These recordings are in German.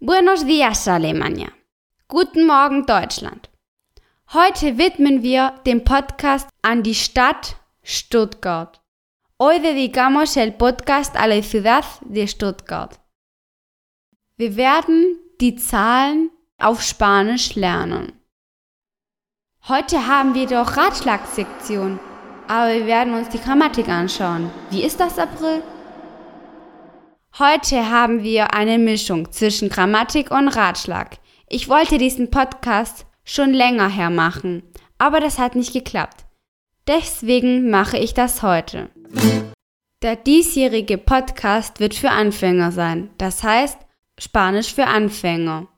Buenos dias, Alemania. Guten Morgen, Deutschland. Heute widmen wir den Podcast an die Stadt Stuttgart. Hoy dedicamos el podcast a la ciudad de Stuttgart. Wir werden die Zahlen auf Spanisch lernen. Heute haben wir doch Ratschlagsektion, aber wir werden uns die Grammatik anschauen. Wie ist das April? Heute haben wir eine Mischung zwischen Grammatik und Ratschlag. Ich wollte diesen Podcast schon länger her machen, aber das hat nicht geklappt. Deswegen mache ich das heute. Der diesjährige Podcast wird für Anfänger sein, das heißt Spanisch für Anfänger.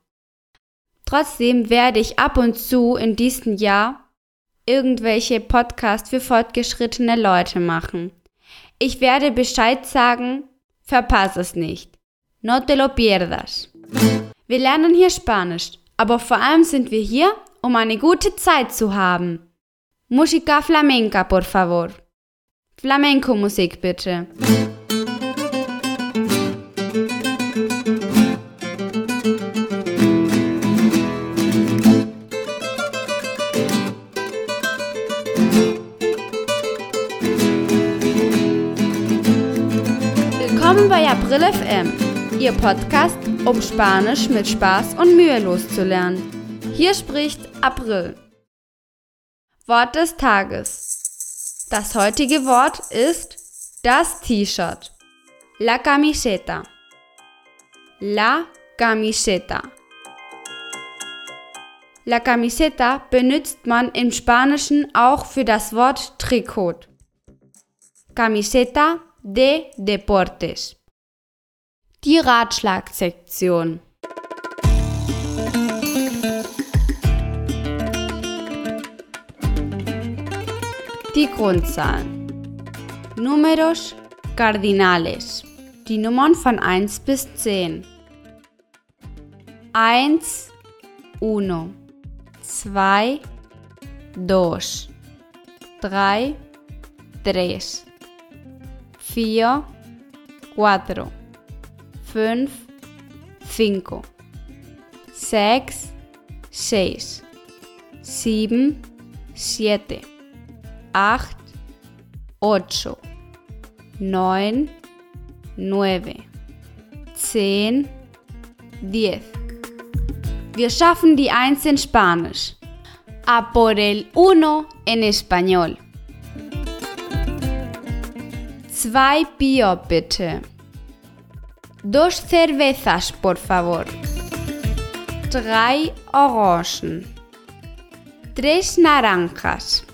Trotzdem werde ich ab und zu in diesem Jahr irgendwelche Podcasts für fortgeschrittene Leute machen. Ich werde Bescheid sagen, Verpass es nicht. No te lo pierdas. Wir lernen hier Spanisch, aber vor allem sind wir hier, um eine gute Zeit zu haben. Música flamenca, por favor. Flamenco-Musik bitte. April FM, Ihr Podcast, um Spanisch mit Spaß und mühelos zu lernen. Hier spricht April. Wort des Tages. Das heutige Wort ist das T-Shirt. La camiseta. La camiseta. La camiseta benutzt man im Spanischen auch für das Wort Trikot. Camiseta de Deportes. Die Ratschlagsektion. Die Grundzahlen. Números cardinales. Die Nummern von 1 bis 10. 1, 1, 2, 2, 3, 3 vier, cuatro, fünf, cinco, sechs, seis, sieben, siete, acht, ocho, neun, nueve, zehn, diez. Wir schaffen die Eins in Spanisch. A por el uno en español. Zwei Bier bitte. Dos cervezas, por favor. Drei Orangen. Tres naranjas.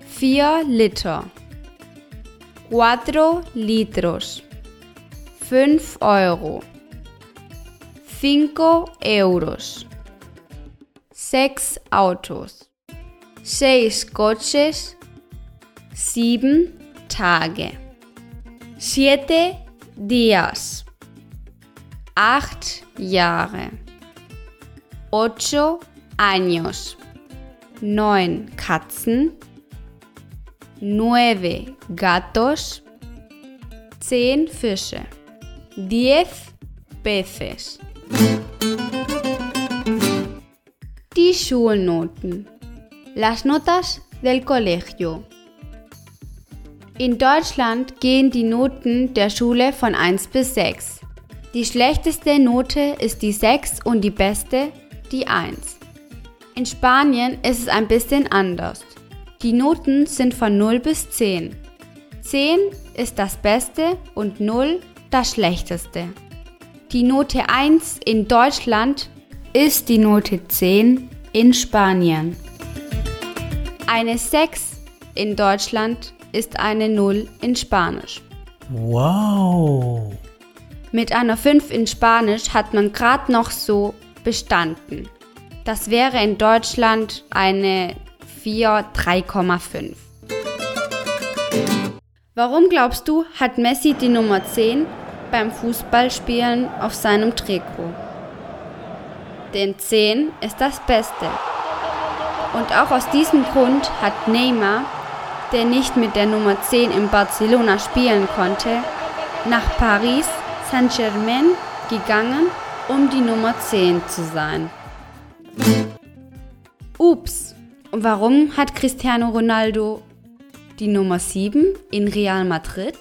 Vier Liter. Cuatro litros. Fünf Euro. Cinco euros. Sechs Autos. Seis coches. Sieben Tage. Siete días. Acht Jahre. Ocho años. Neun Katzen. Nueve gatos. Zehn Fische. Diez peces. Die Schulnoten. Las notas del colegio. In Deutschland gehen die Noten der Schule von 1 bis 6. Die schlechteste Note ist die 6 und die beste die 1. In Spanien ist es ein bisschen anders. Die Noten sind von 0 bis 10. 10 ist das Beste und 0 das Schlechteste. Die Note 1 in Deutschland ist die Note 10 in Spanien. Eine 6 in Deutschland ist eine 0 in Spanisch. Wow. Mit einer 5 in Spanisch hat man gerade noch so bestanden. Das wäre in Deutschland eine 4 3,5. Warum glaubst du, hat Messi die Nummer 10 beim Fußballspielen auf seinem Trikot? Denn 10 ist das Beste. Und auch aus diesem Grund hat Neymar der nicht mit der Nummer 10 in Barcelona spielen konnte, nach Paris Saint-Germain gegangen um die Nummer 10 zu sein. Ups, warum hat Cristiano Ronaldo die Nummer 7 in Real Madrid?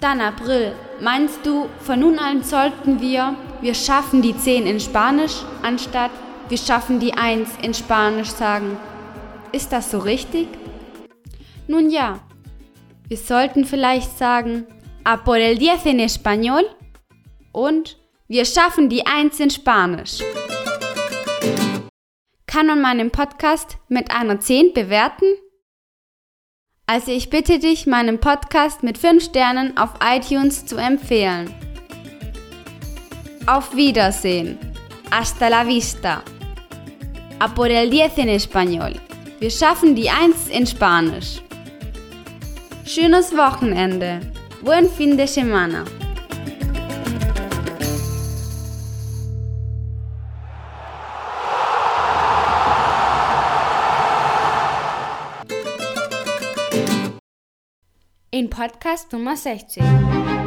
Dann April, meinst du, von nun an sollten wir, wir schaffen die 10 in Spanisch, anstatt wir schaffen die 1 in Spanisch sagen? Ist das so richtig? Nun ja, wir sollten vielleicht sagen, a por el 10 en español und wir schaffen die 1 in Spanisch. Kann man meinen Podcast mit einer 10 bewerten? Also ich bitte dich, meinen Podcast mit 5 Sternen auf iTunes zu empfehlen. Auf Wiedersehen. Hasta la vista. A por el 10 en español. Wir schaffen die 1 in Spanisch. Schönes Wochenende. Buen fin de semana. in Podcast Nummer 16.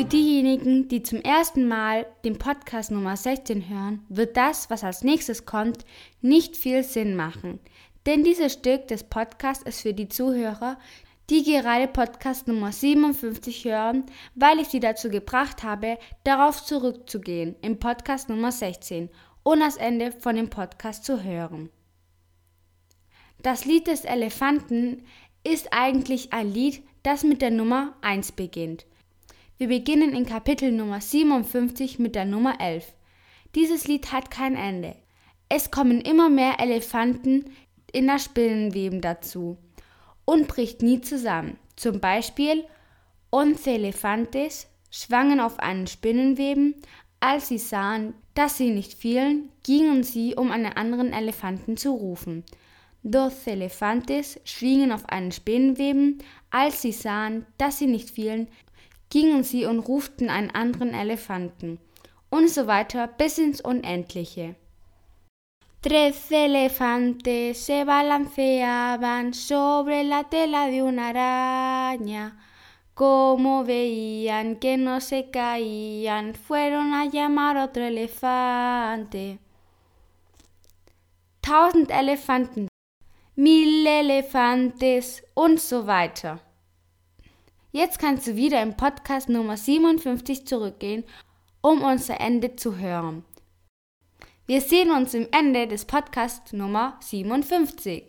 Für diejenigen, die zum ersten Mal den Podcast Nummer 16 hören, wird das, was als nächstes kommt, nicht viel Sinn machen. Denn dieses Stück des Podcasts ist für die Zuhörer, die gerade Podcast Nummer 57 hören, weil ich sie dazu gebracht habe, darauf zurückzugehen im Podcast Nummer 16 und das Ende von dem Podcast zu hören. Das Lied des Elefanten ist eigentlich ein Lied, das mit der Nummer 1 beginnt. Wir beginnen in Kapitel Nummer 57 mit der Nummer 11. Dieses Lied hat kein Ende. Es kommen immer mehr Elefanten in das Spinnenweben dazu und bricht nie zusammen. Zum Beispiel Once Elefantes schwangen auf einen Spinnenweben. Als sie sahen, dass sie nicht fielen, gingen sie, um einen anderen Elefanten zu rufen. Dos Elefantes schwingen auf einen Spinnenweben. Als sie sahen, dass sie nicht fielen, gingen sie und ruften einen anderen Elefanten. Und so weiter bis ins Unendliche. Tres elefantes se balanceaban sobre la tela de una araña. Como veían que no se caían, fueron a llamar otro elefante. Tausend Elefanten Mille Elefantes und so weiter. Jetzt kannst du wieder im Podcast Nummer 57 zurückgehen, um unser Ende zu hören. Wir sehen uns im Ende des Podcasts Nummer 57.